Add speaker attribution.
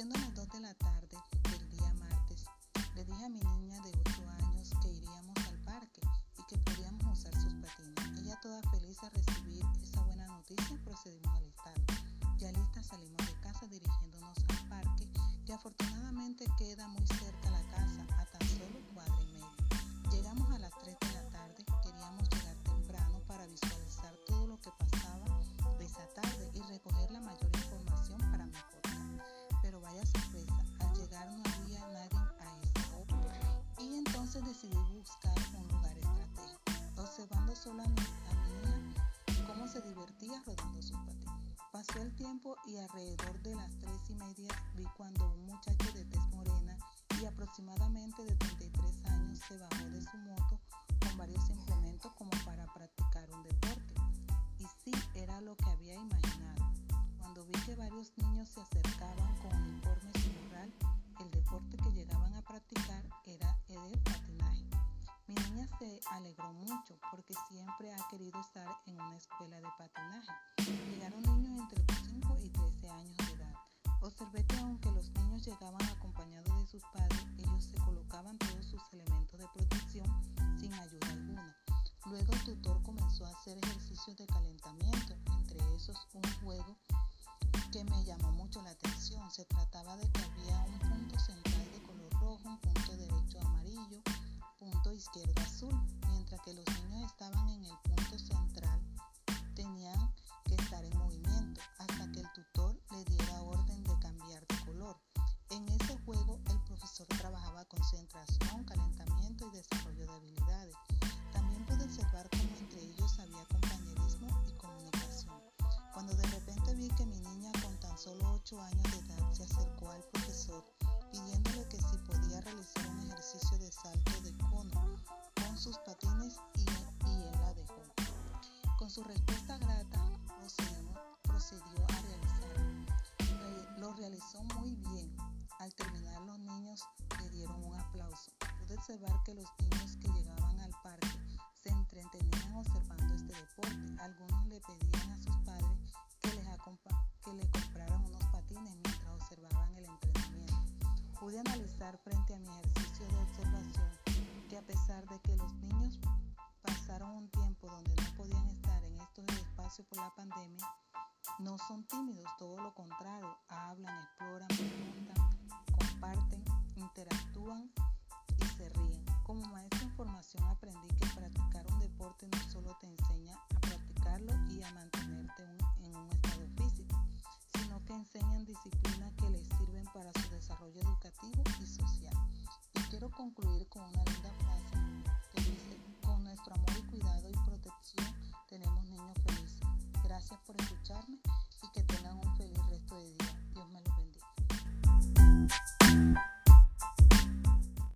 Speaker 1: Siendo las 2 de la tarde del día martes, le dije a mi niña de 8 años que iríamos al parque y que podíamos usar sus patines. Ella toda feliz a recibir esa buena noticia procedimos al alistar. Ya listas salimos de casa dirigiéndonos al parque que afortunadamente queda muy cerca la casa tiempo y alrededor de las tres y media vi cuando un muchacho de tez morena y aproximadamente de 33 años se bajó de su moto con varios implementos como para practicar un deporte. Y sí, era lo que había imaginado. Cuando vi que varios niños se acercaban con uniformes rural, el deporte que llegaban a practicar era el patinaje. Mi niña se alegró mucho porque siempre ha querido estar en una escuela de patinaje. Llegaron un juego que me llamó mucho la atención. Se trataba de que había un punto central de color rojo, un punto derecho amarillo, punto izquierdo sus patines y, y él la dejó. Con su respuesta grata procedió a realizarlo. Lo realizó muy bien. Al terminar los niños le dieron un aplauso. Pude observar que los niños que llegaban al parque se entretenían observando este deporte. Algunos le pedían a sus padres que les, que les compraran unos patines mientras observaban el entrenamiento. Pude analizar frente a mi ejercicio de observación que a pesar de que los niños pasaron un tiempo donde no podían estar en estos espacios por la pandemia, no son tímidos, todo lo contrario, hablan, exploran, preguntan, comparten, interactúan y se ríen. Como maestra en formación aprendí que practicar un deporte no solo te enseña a practicarlo y a mantenerte en un estado físico, sino que enseñan disciplinas que les sirven para su desarrollo educativo y social. Y quiero concluir con